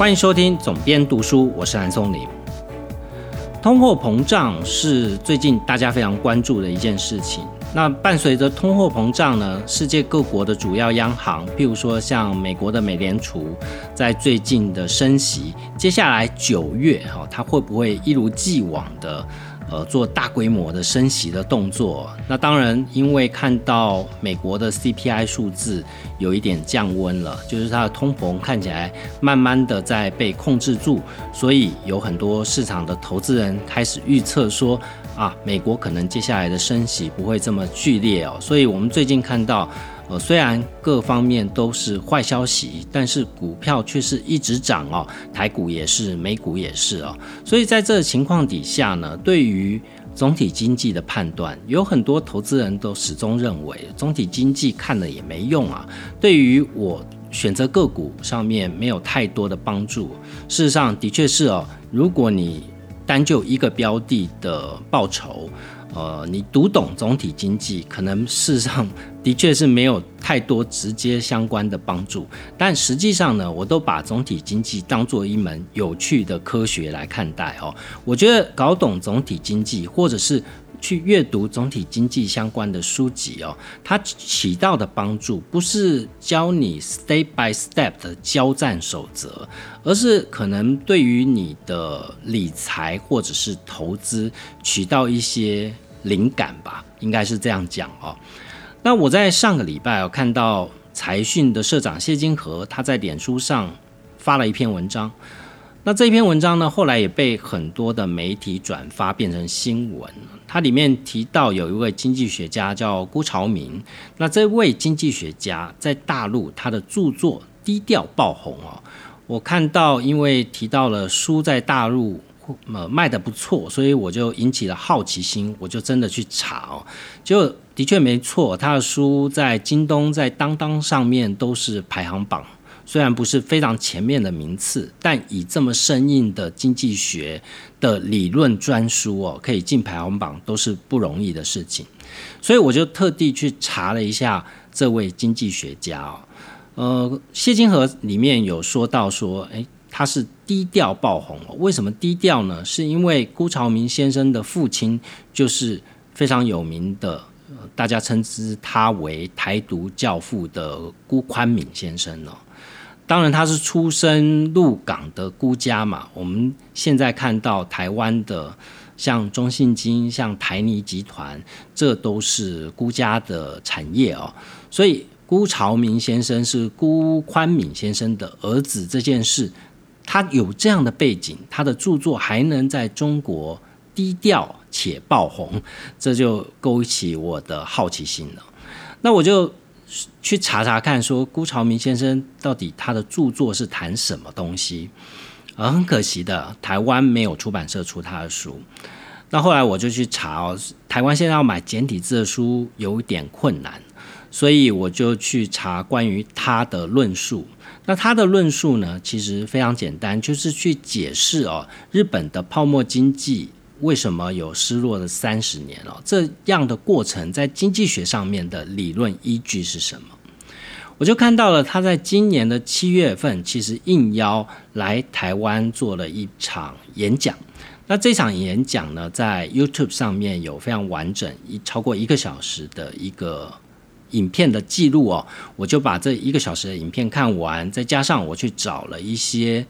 欢迎收听总编读书，我是蓝松林。通货膨胀是最近大家非常关注的一件事情。那伴随着通货膨胀呢，世界各国的主要央行，譬如说像美国的美联储，在最近的升息，接下来九月哈，它会不会一如既往的？呃，做大规模的升息的动作，那当然，因为看到美国的 CPI 数字有一点降温了，就是它的通膨看起来慢慢的在被控制住，所以有很多市场的投资人开始预测说，啊，美国可能接下来的升息不会这么剧烈哦，所以我们最近看到。呃，虽然各方面都是坏消息，但是股票却是一直涨哦，台股也是，美股也是哦，所以在这情况底下呢，对于总体经济的判断，有很多投资人都始终认为，总体经济看了也没用啊，对于我选择个股上面没有太多的帮助。事实上，的确是哦，如果你单就一个标的的报酬。呃，你读懂总体经济，可能事实上的确是没有太多直接相关的帮助。但实际上呢，我都把总体经济当做一门有趣的科学来看待哦。我觉得搞懂总体经济，或者是去阅读总体经济相关的书籍哦，它起到的帮助不是教你 step by step 的交战守则，而是可能对于你的理财或者是投资起到一些灵感吧，应该是这样讲哦。那我在上个礼拜哦看到财讯的社长谢金河他在脸书上发了一篇文章。那这篇文章呢，后来也被很多的媒体转发变成新闻。它里面提到有一位经济学家叫辜朝明，那这位经济学家在大陆他的著作低调爆红哦。我看到因为提到了书在大陆呃卖的不错，所以我就引起了好奇心，我就真的去查哦，就的确没错，他的书在京东、在当当上面都是排行榜。虽然不是非常前面的名次，但以这么生硬的经济学的理论专书哦，可以进排行榜都是不容易的事情。所以我就特地去查了一下这位经济学家哦，呃，谢金河里面有说到说，诶，他是低调爆红。为什么低调呢？是因为辜朝明先生的父亲就是非常有名的，大家称之他为台独教父的辜宽敏先生哦。当然，他是出生鹿港的孤家嘛。我们现在看到台湾的，像中信金、像台泥集团，这都是孤家的产业哦。所以，辜朝明先生是辜宽敏先生的儿子这件事，他有这样的背景，他的著作还能在中国低调且爆红，这就勾起我的好奇心了。那我就。去查查看，说辜朝明先生到底他的著作是谈什么东西？而很可惜的，台湾没有出版社出他的书。那后来我就去查哦，台湾现在要买简体字的书有点困难，所以我就去查关于他的论述。那他的论述呢，其实非常简单，就是去解释哦，日本的泡沫经济。为什么有失落的三十年哦？这样的过程在经济学上面的理论依据是什么？我就看到了他在今年的七月份，其实应邀来台湾做了一场演讲。那这场演讲呢，在 YouTube 上面有非常完整一超过一个小时的一个影片的记录哦。我就把这一个小时的影片看完，再加上我去找了一些。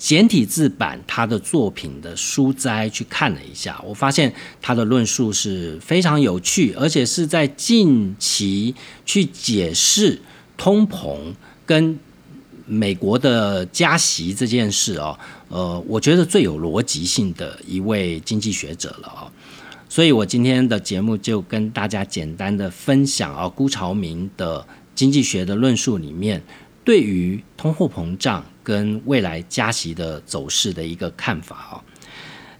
简体字版他的作品的书摘去看了一下，我发现他的论述是非常有趣，而且是在近期去解释通膨跟美国的加息这件事哦，呃，我觉得最有逻辑性的一位经济学者了哦，所以我今天的节目就跟大家简单的分享啊，辜朝明的经济学的论述里面对于通货膨胀。跟未来加息的走势的一个看法哦，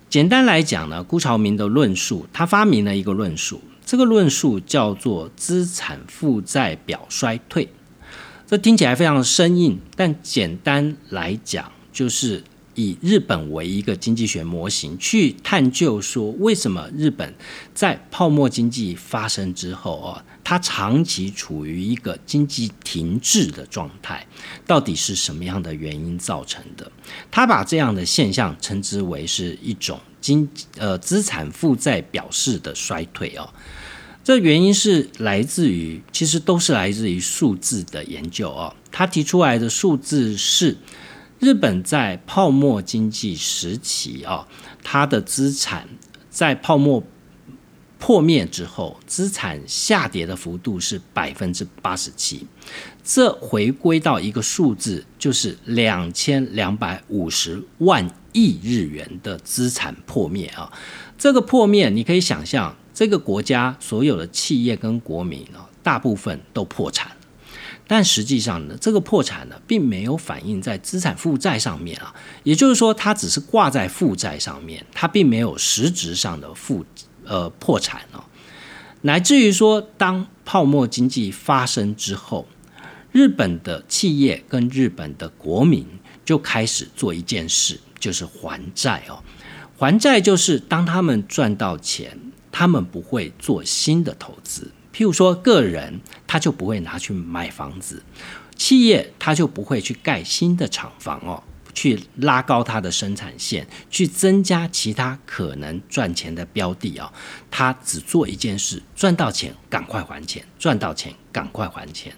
简单来讲呢，辜朝明的论述，他发明了一个论述，这个论述叫做资产负债表衰退。这听起来非常生硬，但简单来讲，就是以日本为一个经济学模型，去探究说为什么日本在泡沫经济发生之后啊，它长期处于一个经济停滞的状态，到底是什么样的原因造成的？他把这样的现象称之为是一种经呃资产负债表示的衰退哦。这原因是来自于，其实都是来自于数字的研究哦。他提出来的数字是。日本在泡沫经济时期啊，它的资产在泡沫破灭之后，资产下跌的幅度是百分之八十七。这回归到一个数字，就是两千两百五十万亿日元的资产破灭啊。这个破灭，你可以想象，这个国家所有的企业跟国民啊，大部分都破产。但实际上呢，这个破产呢，并没有反映在资产负债上面啊，也就是说，它只是挂在负债上面，它并没有实质上的负呃破产哦，乃至于说，当泡沫经济发生之后，日本的企业跟日本的国民就开始做一件事，就是还债哦，还债就是当他们赚到钱，他们不会做新的投资。譬如说，个人他就不会拿去买房子，企业他就不会去盖新的厂房哦，去拉高它的生产线，去增加其他可能赚钱的标的啊。他只做一件事：赚到钱赶快还钱，赚到钱赶快还钱。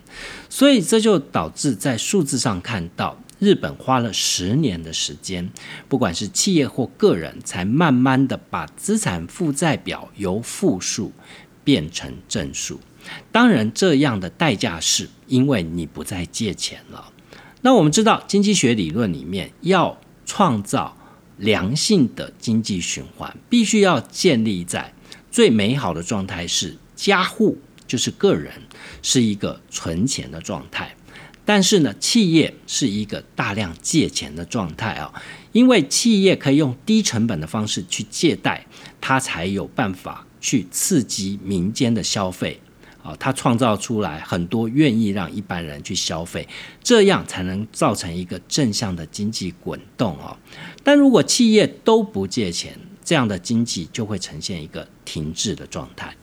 所以这就导致在数字上看到，日本花了十年的时间，不管是企业或个人，才慢慢的把资产负债表由负数。变成正数，当然这样的代价是因为你不再借钱了。那我们知道，经济学理论里面要创造良性的经济循环，必须要建立在最美好的状态是家户，就是个人是一个存钱的状态，但是呢，企业是一个大量借钱的状态啊，因为企业可以用低成本的方式去借贷，它才有办法。去刺激民间的消费啊，它创造出来很多愿意让一般人去消费，这样才能造成一个正向的经济滚动哦。但如果企业都不借钱，这样的经济就会呈现一个停滞的状态。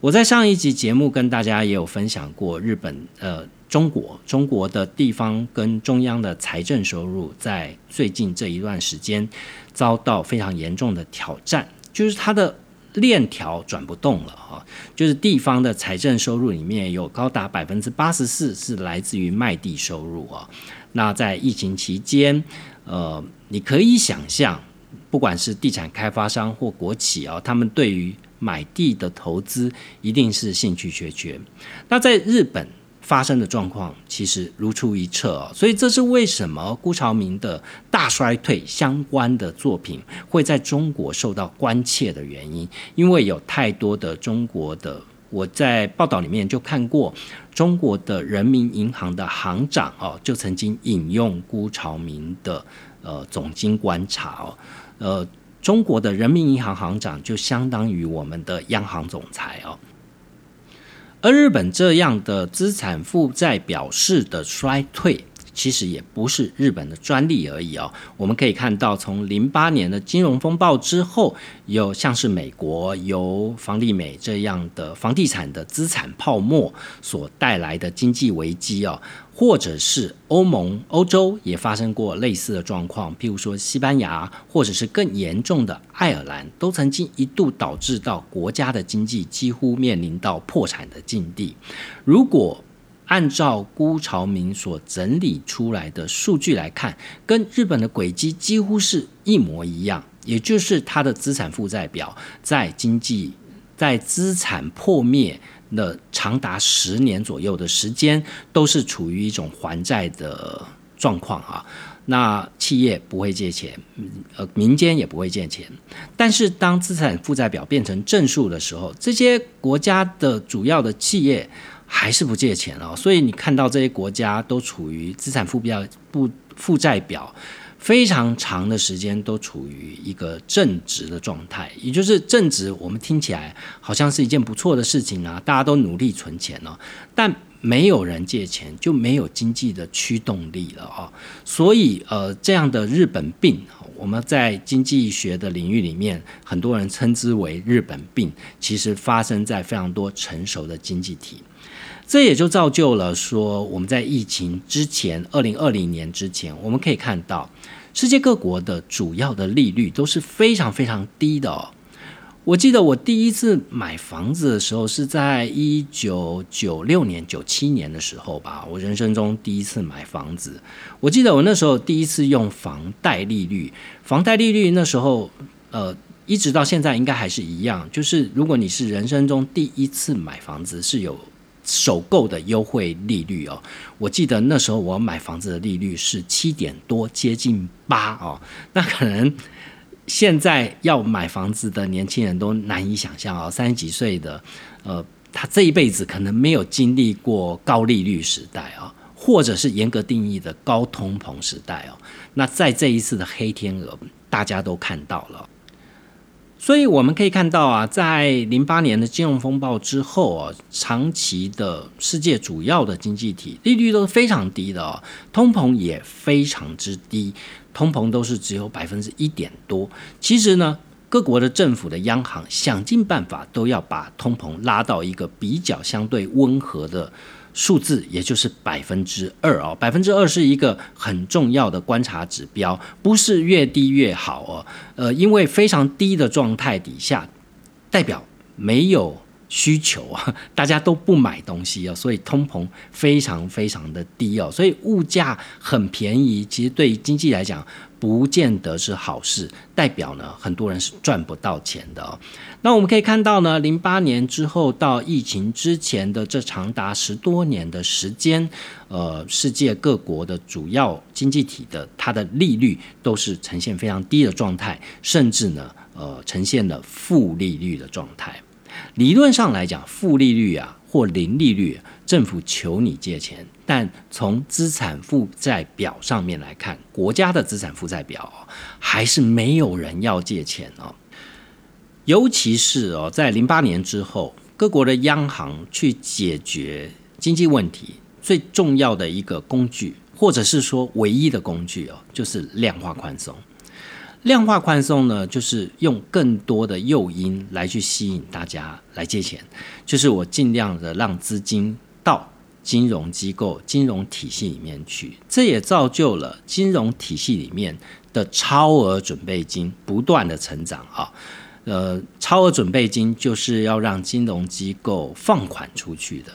我在上一集节目跟大家也有分享过，日本呃中国中国的地方跟中央的财政收入在最近这一段时间遭到非常严重的挑战，就是它的。链条转不动了啊，就是地方的财政收入里面有高达百分之八十四是来自于卖地收入啊。那在疫情期间，呃，你可以想象，不管是地产开发商或国企啊，他们对于买地的投资一定是兴趣缺缺。那在日本。发生的状况其实如出一辙哦，所以这是为什么辜朝明的大衰退相关的作品会在中国受到关切的原因，因为有太多的中国的我在报道里面就看过中国的人民银行的行长哦，就曾经引用辜朝明的呃总经观察哦，呃，中国的人民银行行长就相当于我们的央行总裁哦。而日本这样的资产负债表示的衰退，其实也不是日本的专利而已哦。我们可以看到，从零八年的金融风暴之后，有像是美国由房地美这样的房地产的资产泡沫所带来的经济危机哦。或者是欧盟、欧洲也发生过类似的状况，譬如说西班牙，或者是更严重的爱尔兰，都曾经一度导致到国家的经济几乎面临到破产的境地。如果按照辜朝明所整理出来的数据来看，跟日本的轨迹几乎是一模一样，也就是它的资产负债表在经济在资产破灭。那长达十年左右的时间，都是处于一种还债的状况啊。那企业不会借钱，呃，民间也不会借钱。但是当资产负债表变成正数的时候，这些国家的主要的企业还是不借钱了。所以你看到这些国家都处于资产负表不负债表。非常长的时间都处于一个正值的状态，也就是正值，我们听起来好像是一件不错的事情啊，大家都努力存钱哦。但没有人借钱，就没有经济的驱动力了啊。所以呃，这样的日本病，我们在经济学的领域里面，很多人称之为日本病，其实发生在非常多成熟的经济体。这也就造就了说，我们在疫情之前，二零二零年之前，我们可以看到世界各国的主要的利率都是非常非常低的哦。我记得我第一次买房子的时候是在一九九六年、九七年的时候吧，我人生中第一次买房子。我记得我那时候第一次用房贷利率，房贷利率那时候呃，一直到现在应该还是一样，就是如果你是人生中第一次买房子，是有。首购的优惠利率哦，我记得那时候我买房子的利率是七点多，接近八哦。那可能现在要买房子的年轻人都难以想象哦，三十几岁的，呃，他这一辈子可能没有经历过高利率时代啊，或者是严格定义的高通膨时代哦。那在这一次的黑天鹅，大家都看到了。所以我们可以看到啊，在零八年的金融风暴之后啊，长期的世界主要的经济体利率都是非常低的哦，通膨也非常之低，通膨都是只有百分之一点多。其实呢，各国的政府的央行想尽办法都要把通膨拉到一个比较相对温和的。数字也就是百分之二哦，百分之二是一个很重要的观察指标，不是越低越好哦。呃，因为非常低的状态底下，代表没有需求啊，大家都不买东西哦，所以通膨非常非常的低哦，所以物价很便宜，其实对于经济来讲。不见得是好事，代表呢很多人是赚不到钱的哦。那我们可以看到呢，零八年之后到疫情之前的这长达十多年的时间，呃，世界各国的主要经济体的它的利率都是呈现非常低的状态，甚至呢，呃，呈现了负利率的状态。理论上来讲，负利率啊或零利率。政府求你借钱，但从资产负债表上面来看，国家的资产负债表还是没有人要借钱哦。尤其是哦，在零八年之后，各国的央行去解决经济问题最重要的一个工具，或者是说唯一的工具哦，就是量化宽松。量化宽松呢，就是用更多的诱因来去吸引大家来借钱，就是我尽量的让资金。到金融机构、金融体系里面去，这也造就了金融体系里面的超额准备金不断的成长啊。呃，超额准备金就是要让金融机构放款出去的，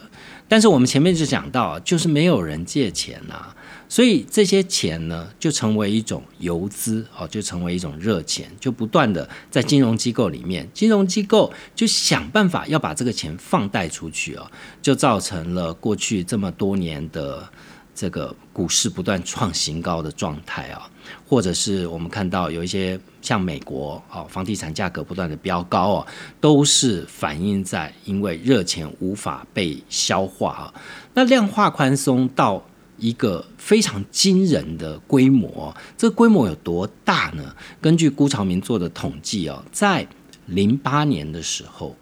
但是我们前面就讲到，就是没有人借钱呐。所以这些钱呢，就成为一种游资哦，就成为一种热钱，就不断的在金融机构里面，金融机构就想办法要把这个钱放贷出去哦，就造成了过去这么多年的这个股市不断创新高的状态啊，或者是我们看到有一些像美国哦，房地产价格不断的飙高哦，都是反映在因为热钱无法被消化啊，那量化宽松到。一个非常惊人的规模，这个规模有多大呢？根据辜朝明做的统计哦，在零八年的时候，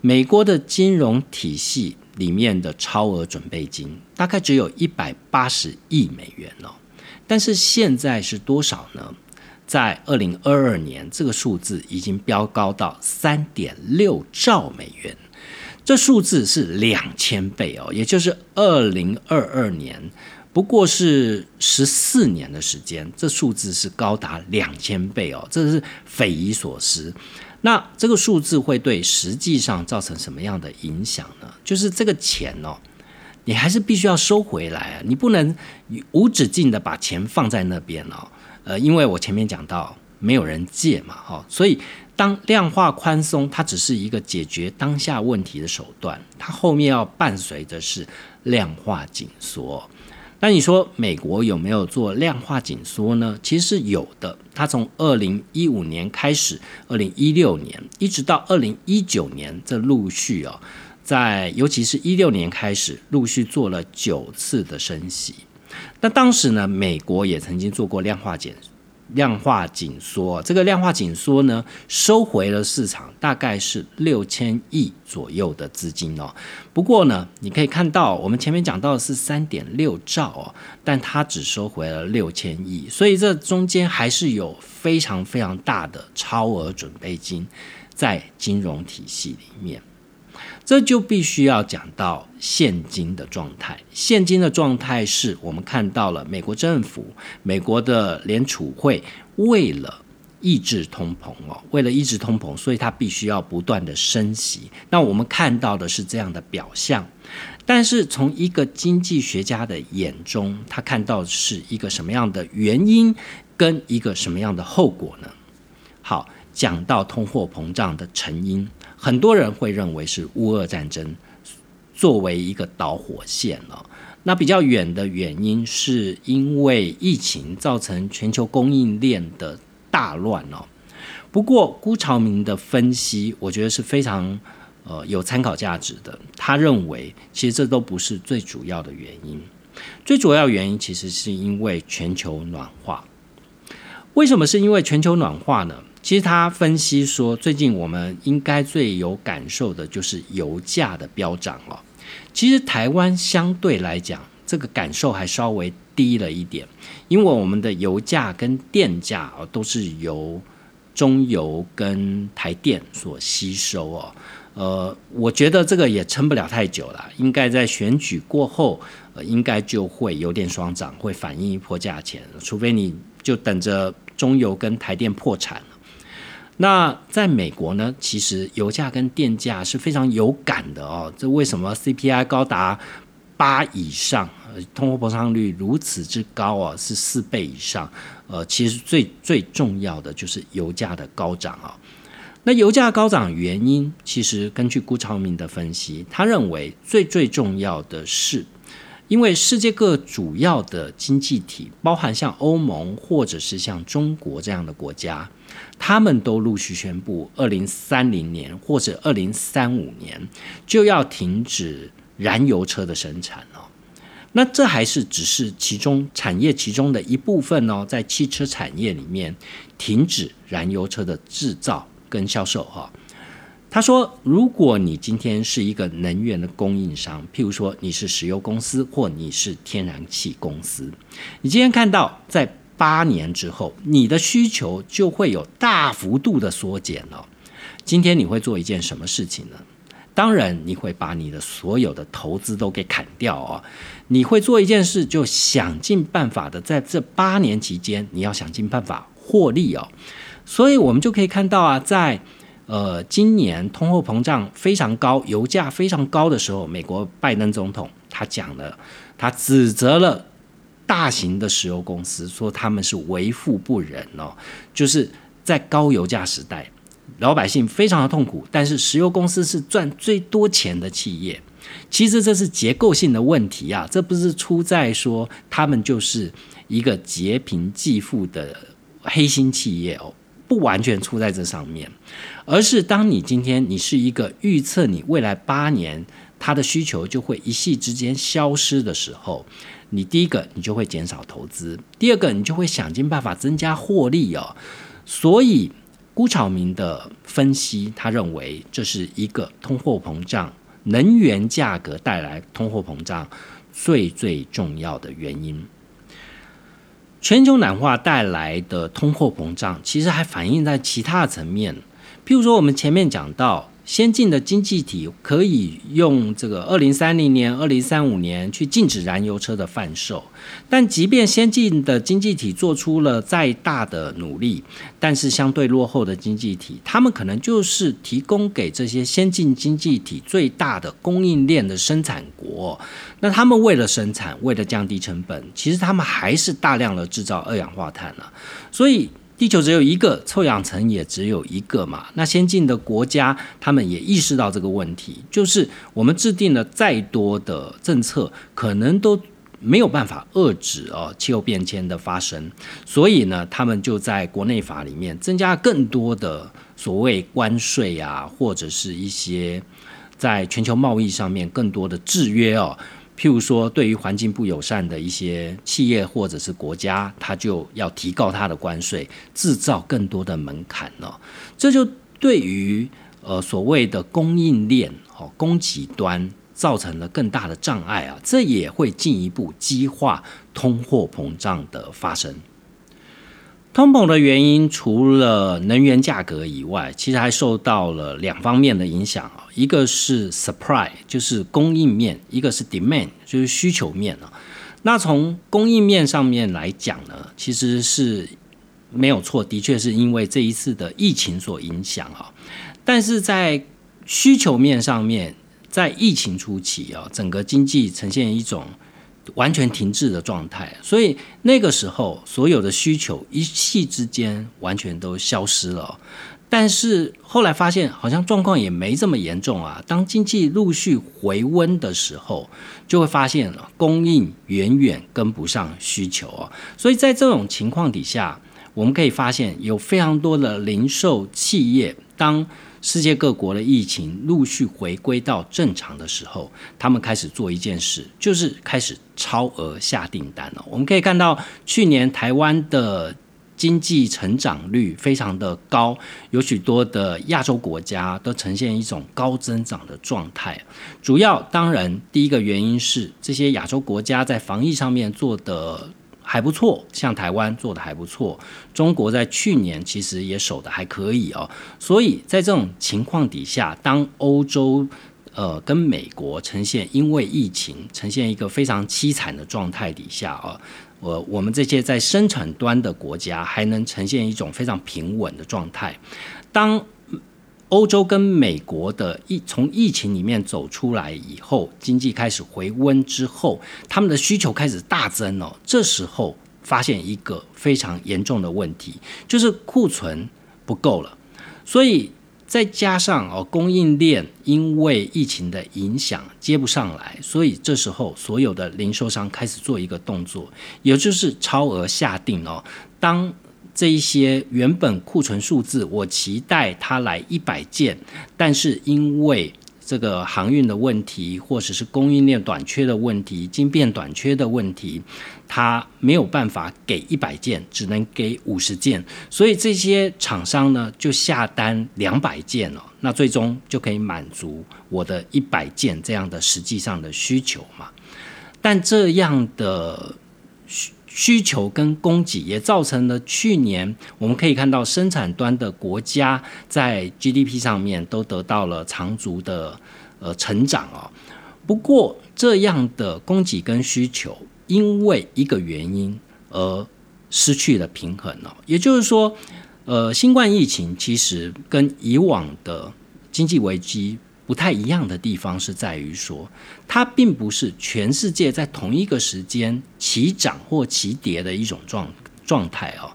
美国的金融体系里面的超额准备金大概只有一百八十亿美元哦，但是现在是多少呢？在二零二二年，这个数字已经飙高到三点六兆美元，这数字是两千倍哦，也就是二零二二年。不过是十四年的时间，这数字是高达两千倍哦，这是匪夷所思。那这个数字会对实际上造成什么样的影响呢？就是这个钱哦，你还是必须要收回来啊，你不能无止境的把钱放在那边哦。呃，因为我前面讲到没有人借嘛，哈，所以当量化宽松它只是一个解决当下问题的手段，它后面要伴随的是量化紧缩。那你说美国有没有做量化紧缩呢？其实是有的。它从二零一五年开始，二零一六年一直到二零一九年，这陆续哦，在尤其是一六年开始，陆续做了九次的升息。那当时呢，美国也曾经做过量化减量化紧缩。这个量化紧缩呢，收回了市场大概是六千亿左右的资金哦。不过呢，你可以看到我们前面讲到的是三点六兆哦，但它只收回了六千亿，所以这中间还是有非常非常大的超额准备金在金融体系里面。这就必须要讲到现金的状态。现金的状态是我们看到了美国政府、美国的联储会为了抑制通膨哦，为了抑制通膨，所以它必须要不断的升息。那我们看到的是这样的表象，但是从一个经济学家的眼中，他看到是一个什么样的原因跟一个什么样的后果呢？好，讲到通货膨胀的成因。很多人会认为是乌俄战争作为一个导火线了。那比较远的原因是因为疫情造成全球供应链的大乱哦。不过辜朝明的分析，我觉得是非常呃有参考价值的。他认为其实这都不是最主要的原因，最主要原因其实是因为全球暖化。为什么是因为全球暖化呢？其实他分析说，最近我们应该最有感受的就是油价的飙涨哦。其实台湾相对来讲，这个感受还稍微低了一点，因为我们的油价跟电价哦都是由中油跟台电所吸收哦。呃，我觉得这个也撑不了太久了，应该在选举过后，呃，应该就会有点双涨，会反映一波价钱，除非你就等着中油跟台电破产了。那在美国呢，其实油价跟电价是非常有感的哦。这为什么 CPI 高达八以上，通货膨胀率如此之高啊，是四倍以上？呃，其实最最重要的就是油价的高涨啊。那油价高涨原因，其实根据辜朝明的分析，他认为最最重要的是。因为世界各主要的经济体，包含像欧盟或者是像中国这样的国家，他们都陆续宣布，二零三零年或者二零三五年就要停止燃油车的生产哦。那这还是只是其中产业其中的一部分哦，在汽车产业里面停止燃油车的制造跟销售哈。他说：“如果你今天是一个能源的供应商，譬如说你是石油公司或你是天然气公司，你今天看到在八年之后，你的需求就会有大幅度的缩减了。今天你会做一件什么事情呢？当然，你会把你的所有的投资都给砍掉哦。你会做一件事，就想尽办法的在这八年期间，你要想尽办法获利哦。所以，我们就可以看到啊，在呃，今年通货膨胀非常高，油价非常高的时候，美国拜登总统他讲了，他指责了大型的石油公司，说他们是为富不仁哦，就是在高油价时代，老百姓非常的痛苦，但是石油公司是赚最多钱的企业。其实这是结构性的问题啊，这不是出在说他们就是一个劫贫济富的黑心企业哦。不完全出在这上面，而是当你今天你是一个预测你未来八年它的需求就会一夕之间消失的时候，你第一个你就会减少投资，第二个你就会想尽办法增加获利哦。所以辜朝明的分析，他认为这是一个通货膨胀、能源价格带来通货膨胀最最重要的原因。全球暖化带来的通货膨胀，其实还反映在其他的层面，譬如说我们前面讲到。先进的经济体可以用这个二零三零年、二零三五年去禁止燃油车的贩售，但即便先进的经济体做出了再大的努力，但是相对落后的经济体，他们可能就是提供给这些先进经济体最大的供应链的生产国。那他们为了生产，为了降低成本，其实他们还是大量的制造二氧化碳了，所以。地球只有一个，臭氧层也只有一个嘛。那先进的国家，他们也意识到这个问题，就是我们制定了再多的政策，可能都没有办法遏制哦气候变迁的发生。所以呢，他们就在国内法里面增加更多的所谓关税啊，或者是一些在全球贸易上面更多的制约哦。譬如说，对于环境不友善的一些企业或者是国家，它就要提高它的关税，制造更多的门槛了。这就对于呃所谓的供应链哦供给端造成了更大的障碍啊，这也会进一步激化通货膨胀的发生。通膨的原因除了能源价格以外，其实还受到了两方面的影响，一个是 supply，就是供应面；一个是 demand，就是需求面啊。那从供应面上面来讲呢，其实是没有错，的确是因为这一次的疫情所影响啊。但是在需求面上面，在疫情初期啊，整个经济呈现一种。完全停滞的状态，所以那个时候所有的需求一气之间完全都消失了。但是后来发现，好像状况也没这么严重啊。当经济陆续回温的时候，就会发现供应远远跟不上需求啊。所以在这种情况底下，我们可以发现有非常多的零售企业当。世界各国的疫情陆续回归到正常的时候，他们开始做一件事，就是开始超额下订单了。我们可以看到，去年台湾的经济成长率非常的高，有许多的亚洲国家都呈现一种高增长的状态。主要当然第一个原因是这些亚洲国家在防疫上面做的。还不错，像台湾做的还不错，中国在去年其实也守的还可以哦。所以在这种情况底下，当欧洲呃跟美国呈现因为疫情呈现一个非常凄惨的状态底下啊，我我们这些在生产端的国家还能呈现一种非常平稳的状态，当。欧洲跟美国的疫从疫情里面走出来以后，经济开始回温之后，他们的需求开始大增哦。这时候发现一个非常严重的问题，就是库存不够了。所以再加上哦供应链因为疫情的影响接不上来，所以这时候所有的零售商开始做一个动作，也就是超额下定哦。当这一些原本库存数字，我期待它来一百件，但是因为这个航运的问题，或者是供应链短缺的问题、晶片短缺的问题，它没有办法给一百件，只能给五十件，所以这些厂商呢就下单两百件了，那最终就可以满足我的一百件这样的实际上的需求嘛？但这样的需。求跟供给也造成了去年我们可以看到生产端的国家在 GDP 上面都得到了长足的呃成长哦。不过这样的供给跟需求因为一个原因而失去了平衡哦。也就是说，呃，新冠疫情其实跟以往的经济危机。不太一样的地方是在于说，它并不是全世界在同一个时间齐涨或齐跌的一种状状态哦。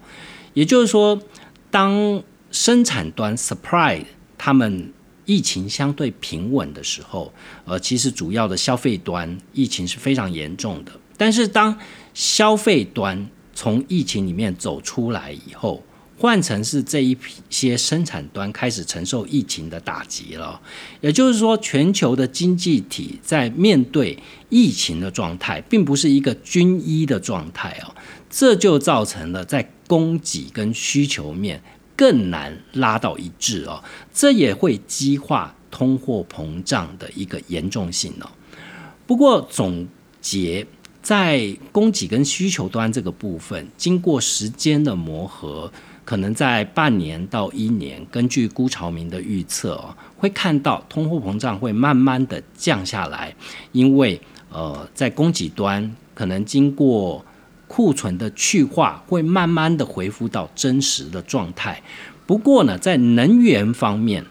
也就是说，当生产端 supply 他们疫情相对平稳的时候，呃，其实主要的消费端疫情是非常严重的。但是当消费端从疫情里面走出来以后，换成是这一批些生产端开始承受疫情的打击了，也就是说，全球的经济体在面对疫情的状态，并不是一个均一的状态哦，这就造成了在供给跟需求面更难拉到一致哦，这也会激化通货膨胀的一个严重性哦。不过总结。在供给跟需求端这个部分，经过时间的磨合，可能在半年到一年，根据辜朝明的预测，会看到通货膨胀会慢慢的降下来，因为呃，在供给端可能经过库存的去化，会慢慢的恢复到真实的状态。不过呢，在能源方面，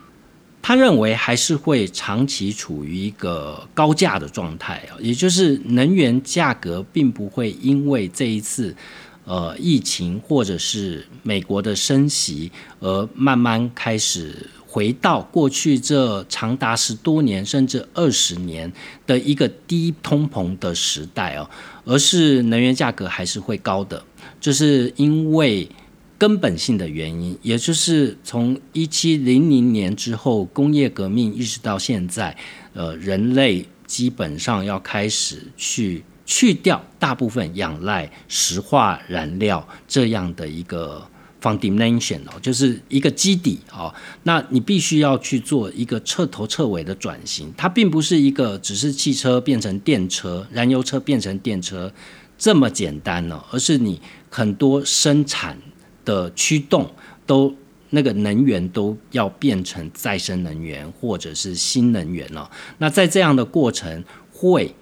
他认为还是会长期处于一个高价的状态啊，也就是能源价格并不会因为这一次呃疫情或者是美国的升息而慢慢开始回到过去这长达十多年甚至二十年的一个低通膨的时代哦，而是能源价格还是会高的，就是因为。根本性的原因，也就是从一七零零年之后工业革命一直到现在，呃，人类基本上要开始去去掉大部分仰赖石化燃料这样的一个 foundation 哦，就是一个基底哦。那你必须要去做一个彻头彻尾的转型，它并不是一个只是汽车变成电车、燃油车变成电车这么简单呢，而是你很多生产的驱动都。那个能源都要变成再生能源或者是新能源了。那在这样的过程会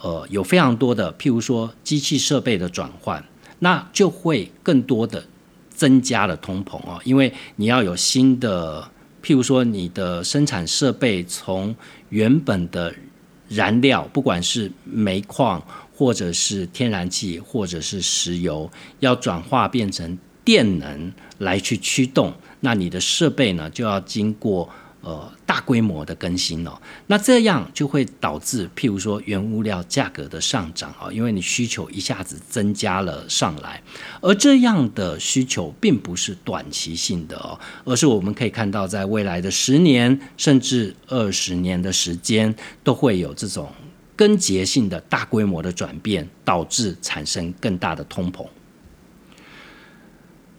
呃有非常多的，譬如说机器设备的转换，那就会更多的增加了通膨哦，因为你要有新的，譬如说你的生产设备从原本的燃料，不管是煤矿或者是天然气或者是石油，要转化变成电能来去驱动。那你的设备呢，就要经过呃大规模的更新哦。那这样就会导致，譬如说原物料价格的上涨啊，因为你需求一下子增加了上来，而这样的需求并不是短期性的哦，而是我们可以看到，在未来的十年甚至二十年的时间，都会有这种根结性的大规模的转变，导致产生更大的通膨。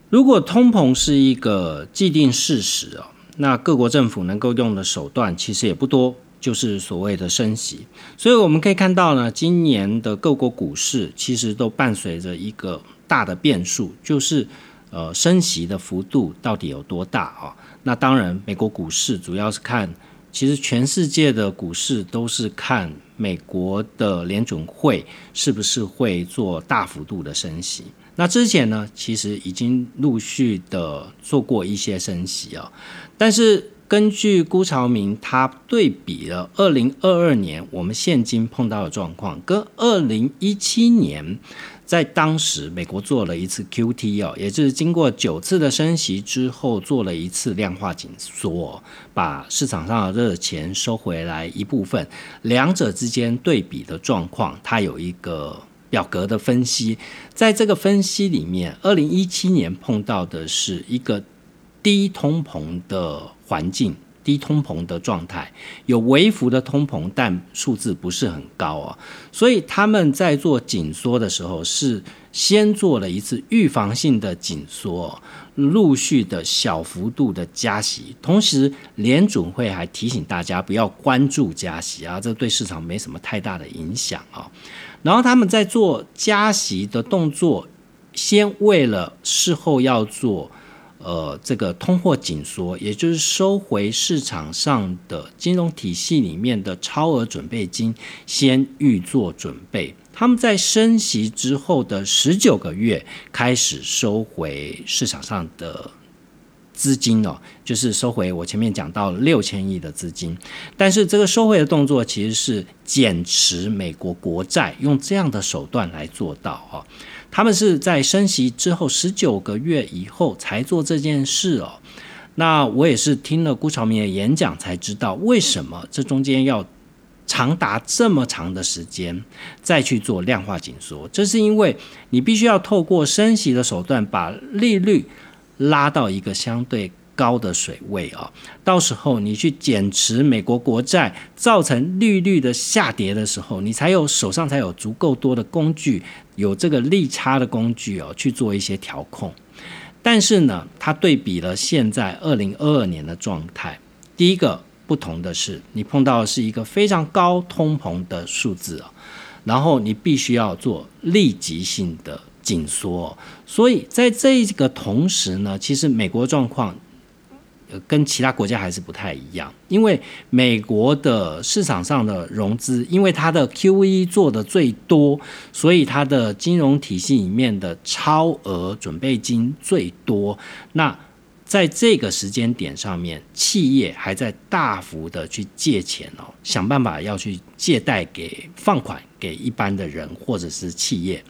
如果通膨是一个既定事实哦，那各国政府能够用的手段其实也不多，就是所谓的升息。所以我们可以看到呢，今年的各国股市其实都伴随着一个大的变数，就是呃升息的幅度到底有多大啊？那当然，美国股市主要是看，其实全世界的股市都是看美国的联准会是不是会做大幅度的升息。那之前呢，其实已经陆续的做过一些升息啊，但是根据辜朝明他对比了二零二二年我们现今碰到的状况，跟二零一七年在当时美国做了一次 Q T 哦，也就是经过九次的升息之后做了一次量化紧缩，把市场上的热钱收回来一部分，两者之间对比的状况，它有一个。表格的分析，在这个分析里面，二零一七年碰到的是一个低通膨的环境，低通膨的状态，有微幅的通膨，但数字不是很高啊。所以他们在做紧缩的时候，是先做了一次预防性的紧缩，陆续的小幅度的加息，同时联准会还提醒大家不要关注加息啊，这对市场没什么太大的影响啊。然后他们在做加息的动作，先为了事后要做，呃，这个通货紧缩，也就是收回市场上的金融体系里面的超额准备金，先预做准备。他们在升息之后的十九个月开始收回市场上的。资金哦，就是收回我前面讲到六千亿的资金，但是这个收回的动作其实是减持美国国债，用这样的手段来做到哦。他们是在升息之后十九个月以后才做这件事哦。那我也是听了辜朝明的演讲才知道，为什么这中间要长达这么长的时间再去做量化紧缩，这是因为你必须要透过升息的手段把利率。拉到一个相对高的水位啊，到时候你去减持美国国债，造成利率的下跌的时候，你才有手上才有足够多的工具，有这个利差的工具哦，去做一些调控。但是呢，它对比了现在二零二二年的状态，第一个不同的是，你碰到的是一个非常高通膨的数字啊，然后你必须要做立即性的。紧缩，所以在这个同时呢，其实美国状况跟其他国家还是不太一样，因为美国的市场上的融资，因为它的 QE 做的最多，所以它的金融体系里面的超额准备金最多。那在这个时间点上面，企业还在大幅的去借钱哦，想办法要去借贷给放款给一般的人或者是企业，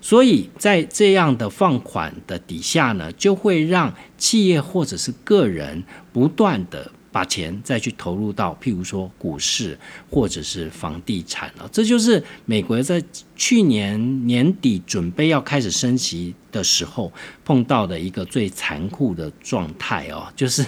所以在这样的放款的底下呢，就会让企业或者是个人不断的把钱再去投入到譬如说股市或者是房地产了，这就是美国在去年年底准备要开始升级的时候碰到的一个最残酷的状态哦，就是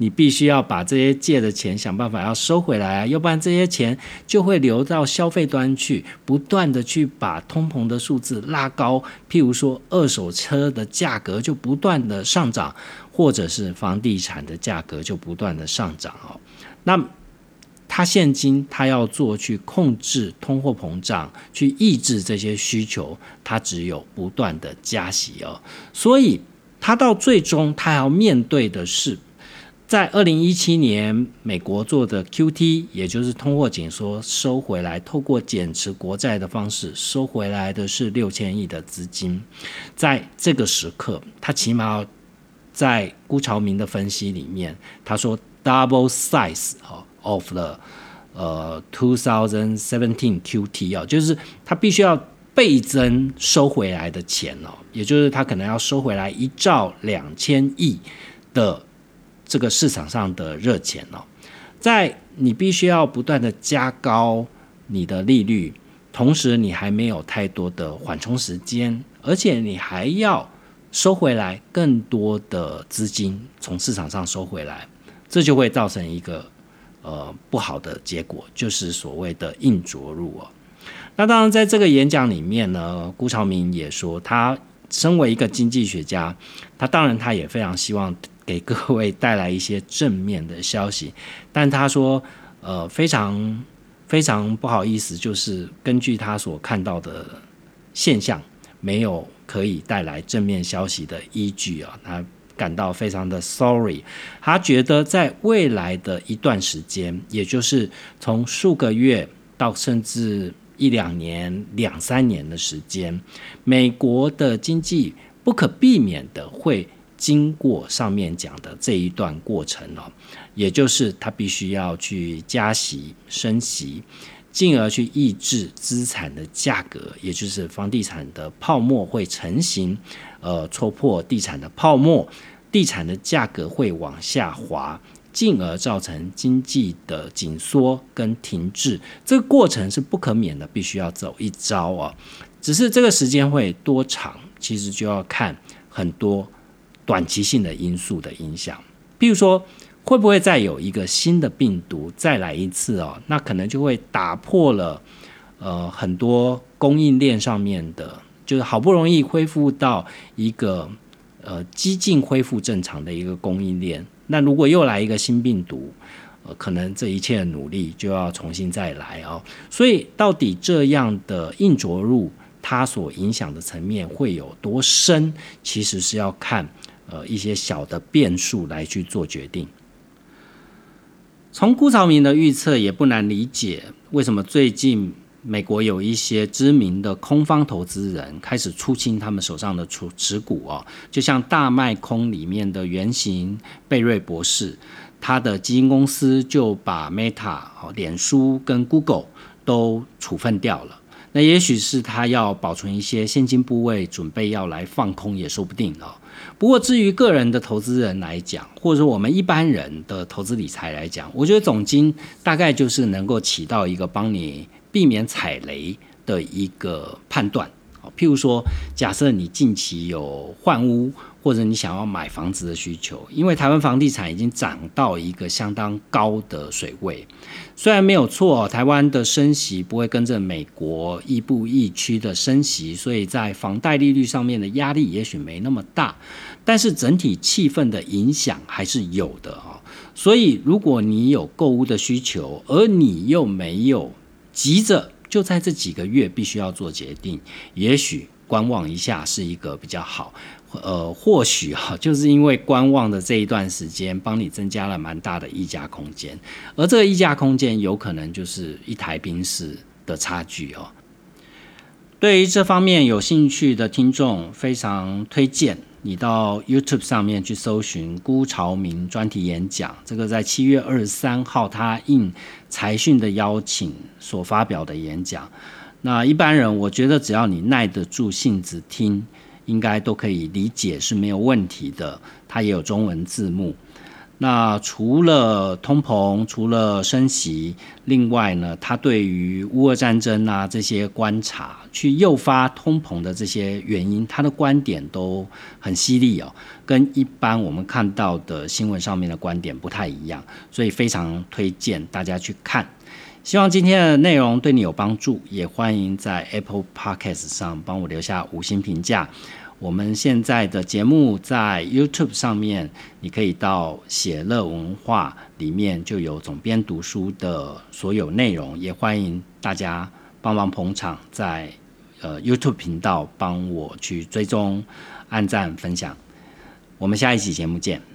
你必须要把这些借的钱想办法要收回来啊，要不然这些钱就会流到消费端去，不断的去把通膨的数字拉高。譬如说，二手车的价格就不断的上涨，或者是房地产的价格就不断的上涨哦。那他现今他要做去控制通货膨胀，去抑制这些需求，他只有不断的加息哦。所以他到最终他要面对的是，在二零一七年美国做的 QT，也就是通货紧缩收回来，透过减持国债的方式收回来的是六千亿的资金，在这个时刻，他起码在辜朝明的分析里面，他说 double size。of the 呃 two thousand seventeen QT 哦，就是他必须要倍增收回来的钱哦，也就是他可能要收回来一兆两千亿的这个市场上的热钱哦，在你必须要不断的加高你的利率，同时你还没有太多的缓冲时间，而且你还要收回来更多的资金从市场上收回来，这就会造成一个。呃，不好的结果就是所谓的硬着陆哦。那当然，在这个演讲里面呢，辜朝明也说，他身为一个经济学家，他当然他也非常希望给各位带来一些正面的消息。但他说，呃，非常非常不好意思，就是根据他所看到的现象，没有可以带来正面消息的依据啊。他。感到非常的 sorry，他觉得在未来的一段时间，也就是从数个月到甚至一两年、两三年的时间，美国的经济不可避免的会经过上面讲的这一段过程哦，也就是他必须要去加息、升息。进而去抑制资产的价格，也就是房地产的泡沫会成型，呃，戳破地产的泡沫，地产的价格会往下滑，进而造成经济的紧缩跟停滞。这个过程是不可免的，必须要走一招啊。只是这个时间会多长，其实就要看很多短期性的因素的影响，譬如说。会不会再有一个新的病毒再来一次哦？那可能就会打破了呃很多供应链上面的，就是好不容易恢复到一个呃激进恢复正常的一个供应链。那如果又来一个新病毒，呃，可能这一切的努力就要重新再来哦。所以到底这样的硬着陆，它所影响的层面会有多深？其实是要看呃一些小的变数来去做决定。从顾朝明的预测也不难理解，为什么最近美国有一些知名的空方投资人开始出清他们手上的持持股哦，就像大卖空里面的原型贝瑞博士，他的基金公司就把 Meta、哦脸书跟 Google 都处分掉了。那也许是他要保存一些现金部位，准备要来放空也说不定哦。不过至于个人的投资人来讲，或者说我们一般人的投资理财来讲，我觉得总金大概就是能够起到一个帮你避免踩雷的一个判断。譬如说，假设你近期有换屋。或者你想要买房子的需求，因为台湾房地产已经涨到一个相当高的水位，虽然没有错，台湾的升息不会跟着美国亦步亦趋的升息，所以在房贷利率上面的压力也许没那么大，但是整体气氛的影响还是有的啊。所以如果你有购物的需求，而你又没有急着就在这几个月必须要做决定，也许观望一下是一个比较好。呃，或许哈，就是因为观望的这一段时间，帮你增加了蛮大的溢价空间，而这个溢价空间有可能就是一台宾士的差距哦。对于这方面有兴趣的听众，非常推荐你到 YouTube 上面去搜寻辜朝明专题演讲，这个在七月二十三号他应财讯的邀请所发表的演讲。那一般人，我觉得只要你耐得住性子听。应该都可以理解是没有问题的，它也有中文字幕。那除了通膨，除了升息，另外呢，他对于乌俄战争啊这些观察，去诱发通膨的这些原因，他的观点都很犀利哦，跟一般我们看到的新闻上面的观点不太一样，所以非常推荐大家去看。希望今天的内容对你有帮助，也欢迎在 Apple Podcast 上帮我留下五星评价。我们现在的节目在 YouTube 上面，你可以到写乐文化里面就有总编读书的所有内容，也欢迎大家帮忙捧场，在呃 YouTube 频道帮我去追踪、按赞、分享。我们下一期节目见。